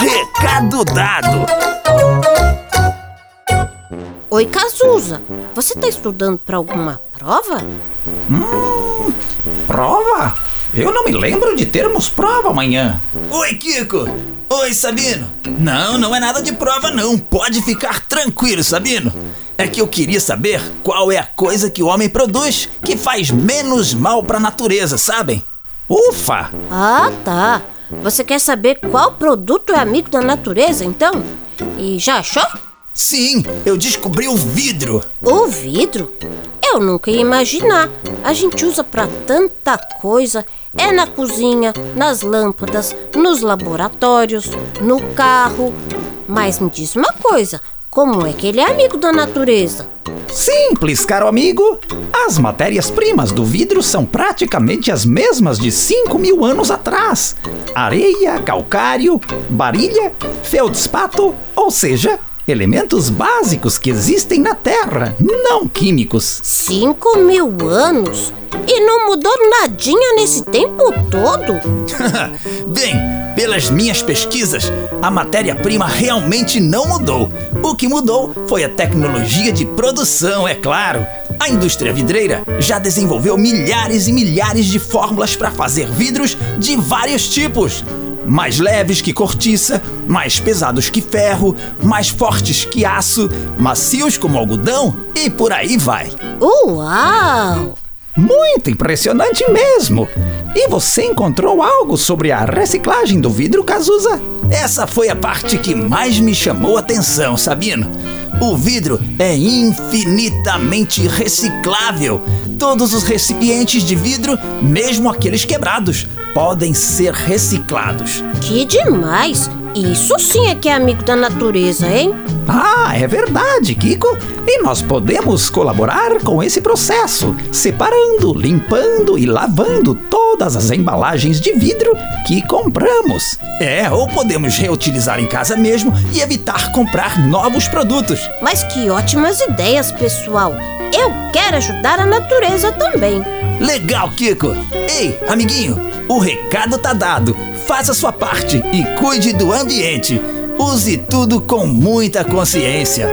Recado dado! Oi, Cazuza. Você tá estudando para alguma prova? Hum, prova? Eu não me lembro de termos prova amanhã. Oi, Kiko! Oi, Sabino! Não, não é nada de prova, não. Pode ficar tranquilo, Sabino. É que eu queria saber qual é a coisa que o homem produz que faz menos mal para a natureza, sabem? Ufa! Ah, tá. Você quer saber qual produto é amigo da natureza, então? E já achou? Sim, eu descobri o vidro. O vidro? Eu nunca ia imaginar. A gente usa para tanta coisa. É na cozinha, nas lâmpadas, nos laboratórios, no carro. Mas me diz uma coisa: como é que ele é amigo da natureza? Simples, caro amigo. As matérias-primas do vidro são praticamente as mesmas de 5 mil anos atrás: areia, calcário, barilha, feldspato, ou seja, elementos básicos que existem na Terra, não químicos. Cinco mil anos? E não mudou nadinha nesse tempo todo? Bem, pelas minhas pesquisas, a matéria-prima realmente não mudou. O que mudou foi a tecnologia de produção, é claro. A indústria vidreira já desenvolveu milhares e milhares de fórmulas para fazer vidros de vários tipos mais leves que cortiça, mais pesados que ferro, mais fortes que aço, macios como algodão e por aí vai. Uau! Muito impressionante mesmo! E você encontrou algo sobre a reciclagem do vidro, Cazuza? Essa foi a parte que mais me chamou a atenção, Sabino. O vidro é infinitamente reciclável. Todos os recipientes de vidro, mesmo aqueles quebrados, podem ser reciclados. Que demais! Isso sim é que é amigo da natureza, hein? Ah, é verdade, Kiko. E nós podemos colaborar com esse processo, separando, limpando e lavando todas as embalagens de vidro que compramos. É, ou podemos reutilizar em casa mesmo e evitar comprar novos produtos. Mas que ótimas ideias, pessoal! Eu quero ajudar a natureza também. Legal, Kiko! Ei, amiguinho, o recado tá dado. Faça sua parte e cuide do ambiente. Use tudo com muita consciência.